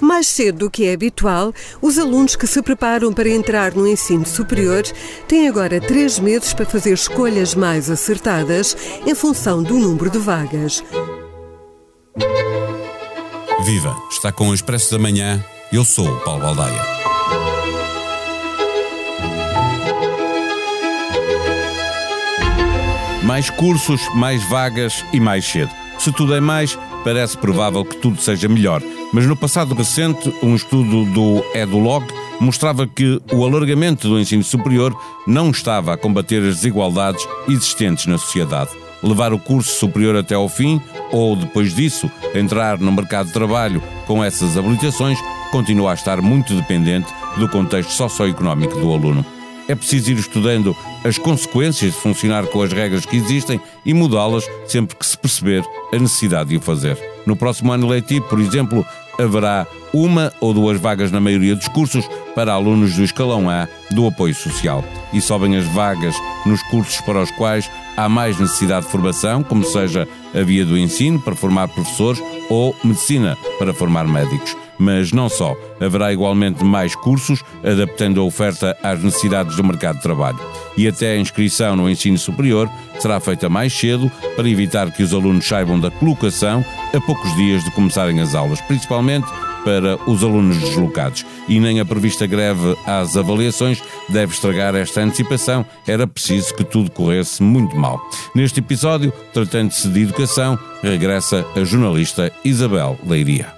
Mais cedo do que é habitual, os alunos que se preparam para entrar no ensino superior têm agora três meses para fazer escolhas mais acertadas em função do número de vagas. Viva! Está com o Expresso da Manhã. Eu sou o Paulo Baldaia. Mais cursos, mais vagas e mais cedo. Se tudo é mais, parece provável que tudo seja melhor. Mas no passado recente, um estudo do EduLog mostrava que o alargamento do ensino superior não estava a combater as desigualdades existentes na sociedade. Levar o curso superior até ao fim, ou depois disso, entrar no mercado de trabalho com essas habilitações, continua a estar muito dependente do contexto socioeconómico do aluno. É preciso ir estudando as consequências de funcionar com as regras que existem e mudá-las sempre que se perceber a necessidade de o fazer. No próximo ano letivo, por exemplo, haverá uma ou duas vagas na maioria dos cursos para alunos do escalão A do apoio social. E sobem as vagas nos cursos para os quais há mais necessidade de formação, como seja a via do ensino para formar professores ou medicina para formar médicos mas não só. Haverá igualmente mais cursos, adaptando a oferta às necessidades do mercado de trabalho. E até a inscrição no ensino superior será feita mais cedo para evitar que os alunos saibam da colocação a poucos dias de começarem as aulas, principalmente para os alunos deslocados. E nem a prevista greve às avaliações deve estragar esta antecipação. Era preciso que tudo corresse muito mal. Neste episódio, tratando-se de educação, regressa a jornalista Isabel Leiria.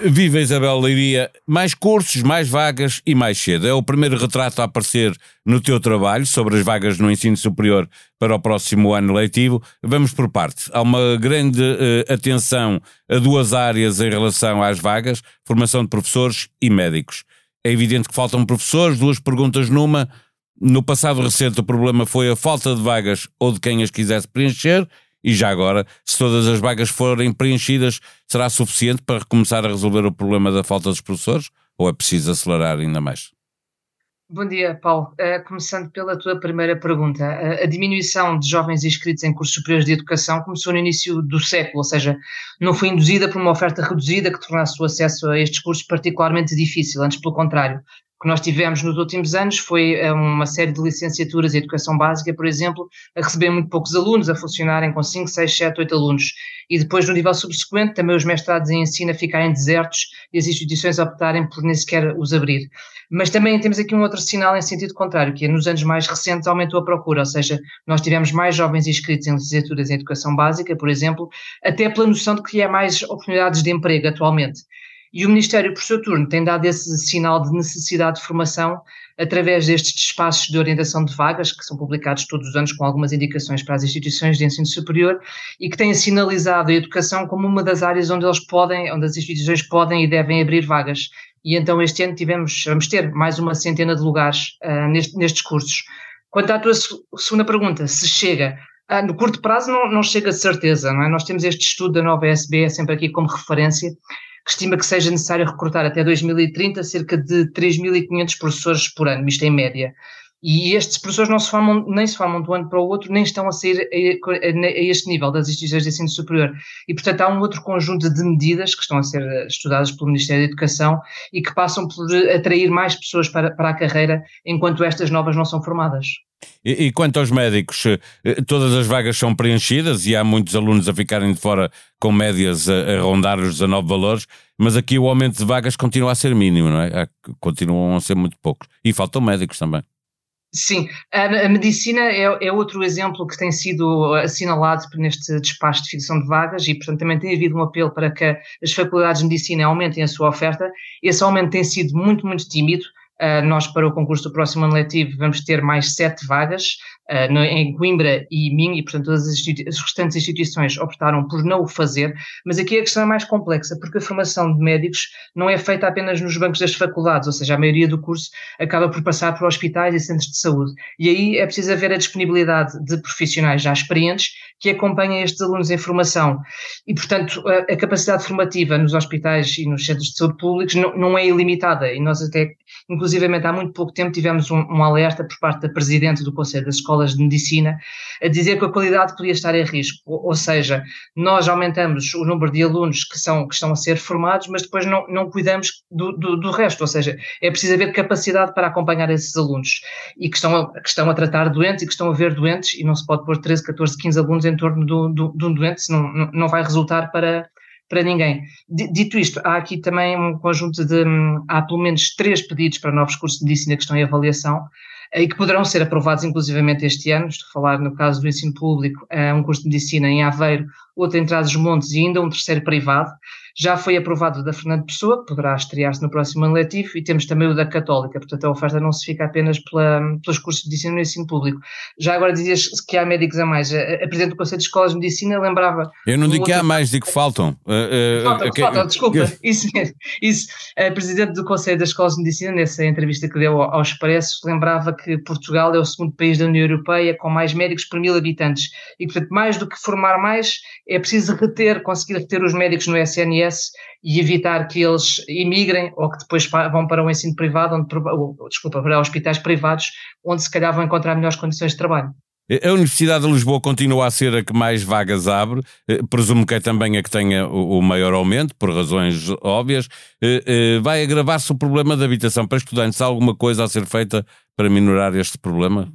Viva Isabel Leiria, mais cursos, mais vagas e mais cedo. É o primeiro retrato a aparecer no teu trabalho sobre as vagas no ensino superior para o próximo ano letivo. Vamos por parte. Há uma grande uh, atenção a duas áreas em relação às vagas: formação de professores e médicos. É evidente que faltam professores, duas perguntas numa. No passado recente, o problema foi a falta de vagas ou de quem as quisesse preencher e já agora, se todas as vagas forem preenchidas, será suficiente para começar a resolver o problema da falta dos professores? Ou é preciso acelerar ainda mais? Bom dia, Paulo. Uh, começando pela tua primeira pergunta. Uh, a diminuição de jovens inscritos em cursos superiores de educação começou no início do século, ou seja, não foi induzida por uma oferta reduzida que tornasse o acesso a estes cursos particularmente difícil, antes pelo contrário que nós tivemos nos últimos anos foi eh, uma série de licenciaturas em educação básica, por exemplo, a receber muito poucos alunos, a funcionarem com 5, 6, 7, 8 alunos. E depois, no nível subsequente, também os mestrados em ensino a ficarem desertos e as instituições optarem por nem sequer os abrir. Mas também temos aqui um outro sinal em sentido contrário, que é nos anos mais recentes aumentou a procura, ou seja, nós tivemos mais jovens inscritos em licenciaturas em educação básica, por exemplo, até pela noção de que há mais oportunidades de emprego atualmente. E o Ministério, por seu turno, tem dado esse sinal de necessidade de formação através destes espaços de orientação de vagas, que são publicados todos os anos com algumas indicações para as instituições de ensino superior e que têm sinalizado a educação como uma das áreas onde eles podem, onde as instituições podem e devem abrir vagas. E então este ano tivemos, vamos ter mais uma centena de lugares uh, neste, nestes cursos. Quanto à tua segunda pergunta, se chega, uh, no curto prazo não, não chega de certeza, não é? Nós temos este estudo da nova SB sempre aqui como referência, que estima que seja necessário recrutar até 2030 cerca de 3.500 professores por ano, isto em média. E estes professores não se formam, nem se formam de um ano para o outro, nem estão a sair a, a, a, este nível das instituições de ensino superior. E, portanto, há um outro conjunto de medidas que estão a ser estudadas pelo Ministério da Educação e que passam por atrair mais pessoas para, para a carreira, enquanto estas novas não são formadas. E, e, quanto aos médicos, eh, todas as vagas são preenchidas e há muitos alunos a ficarem de fora com médias a, a rondar os 19 valores, mas aqui o aumento de vagas continua a ser mínimo, não é? Continuam a ser muito poucos. E faltam médicos também. Sim, a, a medicina é, é, outro exemplo que tem sido assinalado neste despacho de fixação de vagas e, portanto, também tem havido um apelo para que as faculdades de medicina aumentem a sua oferta. Esse aumento tem sido muito, muito tímido nós, para o concurso do próximo ano letivo, vamos ter mais sete vagas no, em Coimbra e Minho, e, portanto, todas as, as, restantes instituições optaram por não o fazer. Mas aqui a questão é mais complexa, porque a formação de médicos não é feita apenas nos bancos das faculdades, ou seja, a maioria do curso acaba por passar por hospitais e centros de saúde. E aí é preciso haver a disponibilidade de profissionais já experientes que acompanhem estes alunos em formação. E, portanto, a, a capacidade formativa nos hospitais e nos centros de saúde públicos não, não é ilimitada. E nós até, inclusivamente, há muito pouco tempo tivemos um, um, alerta por parte da Presidente do Conselho das Escolas de Medicina a dizer que a qualidade podia estar em risco. Ou, ou seja, nós aumentamos o número de alunos que, são, que estão a ser formados, mas depois não, não cuidamos do, do, do resto. Ou seja, é preciso haver capacidade para acompanhar esses alunos e que estão, a, que estão a tratar doentes e que estão a ver doentes e não se pode pôr 13, 14, 15 alunos em torno do, do, de um doente, senão não, não vai resultar para, para ninguém. Dito isto, há aqui também um conjunto de. Há pelo menos três pedidos para novos cursos de medicina que estão em avaliação eh, e que poderão ser aprovados inclusivamente este ano. Estou a falar no caso do ensino público, eh, um curso de medicina em Aveiro, outro em Trás-os-Montes e ainda um terceiro privado já foi aprovado da Fernando Pessoa, que poderá estrear-se no próximo ano letivo, e temos também o da Católica, portanto a oferta não se fica apenas pela, pelos cursos de ensino no ensino público. Já agora dizias que há médicos a mais. A, a Presidente do Conselho de Escolas de Medicina lembrava... Eu não digo que há mais, digo que faltam. Uh, uh, faltam, que... faltam, desculpa, isso mesmo. Isso. A Presidente do Conselho das Escolas de Medicina, nessa entrevista que deu ao Expresso, lembrava que Portugal é o segundo país da União Europeia com mais médicos por mil habitantes, e portanto mais do que formar mais, é preciso reter, conseguir reter os médicos no SNS e evitar que eles emigrem ou que depois vão para o ensino privado, onde, desculpa, para hospitais privados, onde se calhar vão encontrar melhores condições de trabalho. A Universidade de Lisboa continua a ser a que mais vagas abre, eh, presumo que é também a que tenha o maior aumento, por razões óbvias. Eh, eh, vai agravar-se o problema da habitação para estudantes? Há alguma coisa a ser feita para minorar este problema?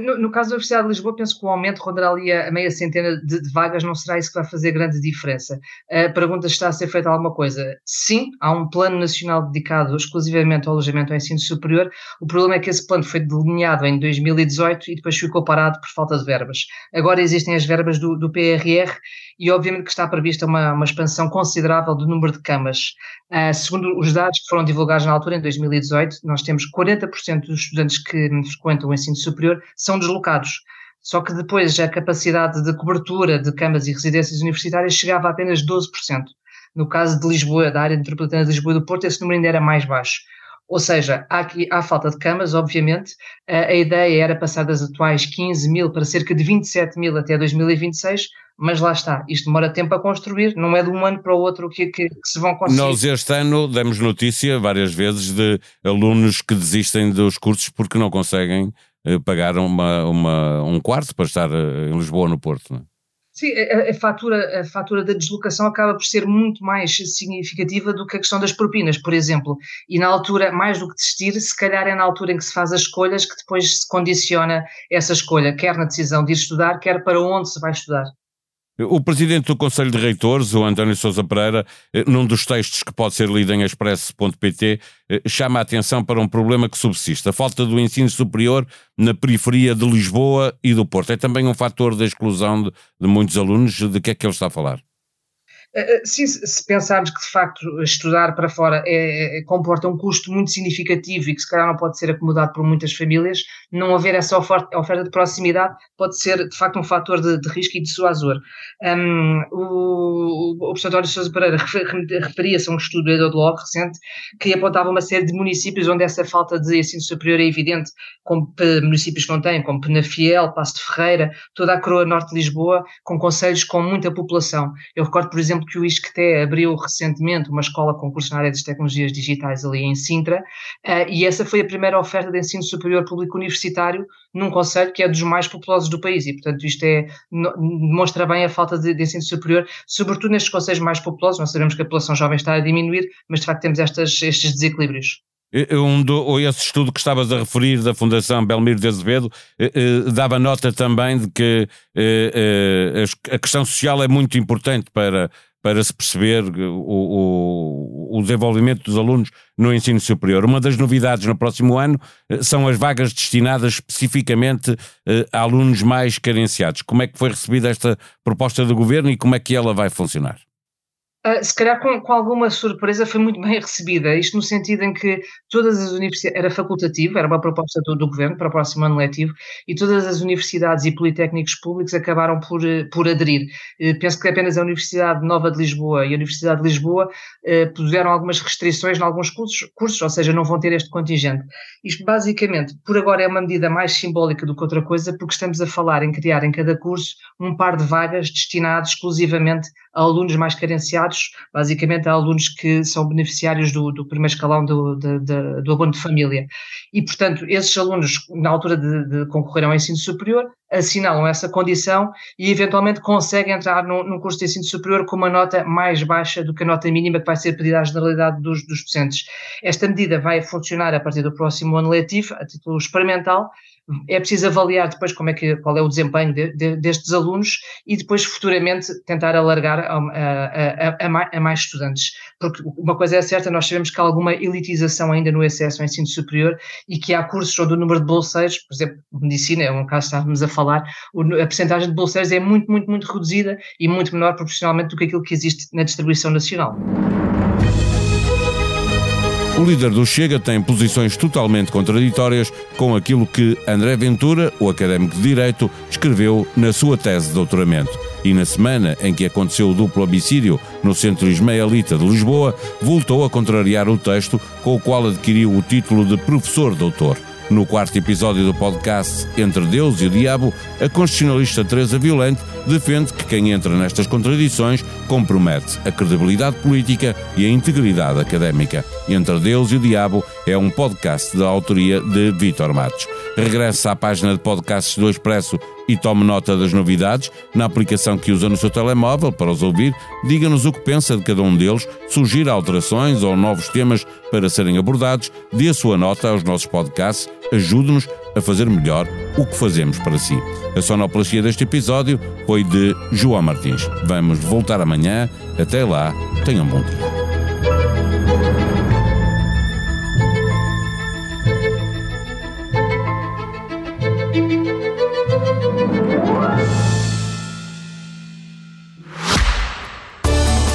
No, no, caso da Universidade de Lisboa, penso que o aumento rondará ali a meia centena de, de, vagas, não será isso que vai fazer grande diferença. A pergunta está a ser feita alguma coisa. Sim, há um plano nacional dedicado exclusivamente ao alojamento ao ensino superior. O problema é que esse plano foi delineado em 2018 e depois ficou parado por falta de verbas. Agora existem as verbas do, do PRR e obviamente que está prevista uma, uma expansão considerável do número de camas. Uh, segundo os dados que foram divulgados na altura, em 2018, nós temos 40% dos estudantes que frequentam o ensino superior são deslocados. Só que depois a capacidade de cobertura de camas e residências universitárias chegava a apenas 12%. No caso de Lisboa, da área metropolitana de Lisboa e do Porto, esse número ainda era mais baixo. Ou seja, há, aqui, há falta de camas, obviamente. A, ideia era passar das atuais 15 mil para cerca de 27 mil até 2026, mas lá está, isto demora tempo a construir, não é de um ano para o outro que, que, que, se vão conseguir. Nós este ano demos notícia várias vezes de alunos que desistem dos cursos porque não conseguem pagar uma, uma, um quarto para estar eh, em Lisboa no Porto. Não é? Sim, a, a, fatura, a fatura da deslocação acaba por ser muito mais significativa do que a questão das propinas, por exemplo. E na altura, mais do que desistir, se calhar é na altura em que se faz as escolhas que depois se condiciona essa escolha, quer na decisão de ir estudar, quer para onde se vai estudar. O presidente do Conselho de Reitores, o António Sousa Pereira, eh, num dos textos que pode ser lido em expresso.pt, eh, chama a atenção para um problema que subsiste: a falta do ensino superior na periferia de Lisboa e do Porto. É também um fator da exclusão de, de muitos alunos. De que é que ele está a falar? Eh, eh, sim, se pensarmos que de facto estudar para fora é, é, comporta um custo muito significativo e que se calhar não pode ser acomodado por muitas famílias, não haver essa oferta, oferta de proximidade pode ser de facto um fator de, de risco e de suazor. Um, o professor António Sousa Pereira referia-se a um estudo do EduLog recente que apontava uma série de municípios onde essa falta de ensino superior é evidente, como municípios que não têm, como Penafiel, Passo de Ferreira, toda a coroa norte de Lisboa, com conselhos com muita população. Eu recordo, por exemplo, que o ISCTE abriu recentemente uma escola com curso na área das tecnologias digitais ali em Sintra, uh, e essa foi a primeira oferta de ensino superior público universitário num conselho que é dos mais populosos do país, e portanto isto é, demonstra bem a falta de, de, ensino superior, sobretudo nestes conselhos mais populosos, nós sabemos que a população jovem está a diminuir, mas de facto temos estas, estes desequilíbrios. Um do, esse estudo que estavas a referir da Fundação Belmiro de Azevedo eh, eh, dava nota também de que eh, eh, a questão social é muito importante para para se perceber o, o, o, desenvolvimento dos alunos no ensino superior. Uma das novidades no próximo ano eh, são as vagas destinadas especificamente eh, a alunos mais carenciados. Como é que foi recebida esta proposta do governo e como é que ela vai funcionar? Uh, se calhar com, com, alguma surpresa foi muito bem recebida, isto no sentido em que todas as universidades, era facultativo, era uma proposta do, do, governo para o próximo ano letivo, e todas as universidades e politécnicos públicos acabaram por, eh, por aderir. Uh, penso que apenas a Universidade Nova de Lisboa e a Universidade de Lisboa uh, puseram algumas restrições em alguns cursos, cursos, ou seja, não vão ter este contingente. Isto basicamente, por agora, é uma medida mais simbólica do que outra coisa, porque estamos a falar em criar em cada curso um par de vagas destinadas exclusivamente a alunos mais carenciados, basicamente a alunos que são beneficiários do, do primeiro escalão do, de, do abono de família. E, portanto, esses alunos, na altura de, de concorrer ao ensino superior, assinalam essa condição e eventualmente conseguem entrar num, num, curso de ensino superior com uma nota mais baixa do que a nota mínima que vai ser pedida à generalidade dos, dos docentes. Esta medida vai funcionar a partir do próximo ano letivo, a título experimental, é preciso avaliar depois como é que, qual é o desempenho de, de, destes alunos e depois futuramente tentar alargar a, a, a, a, mais estudantes. Porque uma coisa é certa, nós sabemos que há alguma elitização ainda no acesso ao ensino superior e que há cursos onde o número de bolseiros, por exemplo, medicina, é um caso que estávamos a falar, a percentagem de bolseiros é muito, muito, muito reduzida e muito menor proporcionalmente do que aquilo que existe na distribuição nacional. O líder do Chega tem posições totalmente contraditórias com aquilo que André Ventura, o académico de Direito, escreveu na sua tese de doutoramento. E na semana em que aconteceu o duplo homicídio no Centro Ismaelita de Lisboa, voltou a contrariar o texto com o qual adquiriu o título de professor doutor. No quarto episódio do podcast Entre Deus e o Diabo, a constitucionalista Teresa Violante defende que quem entra nestas contradições compromete a credibilidade política e a integridade académica. Entre Deus e o Diabo é um podcast da autoria de Vítor Matos. Regresse à página de podcasts do Expresso e tome nota das novidades na aplicação que usa no seu telemóvel para os ouvir. Diga-nos o que pensa de cada um deles, sugira alterações ou novos temas para serem abordados, dê a sua nota aos nossos podcasts, ajude-nos a fazer melhor o que fazemos para si. A sonoplastia deste episódio foi de João Martins. Vamos voltar amanhã. Até lá, tenham um bom dia.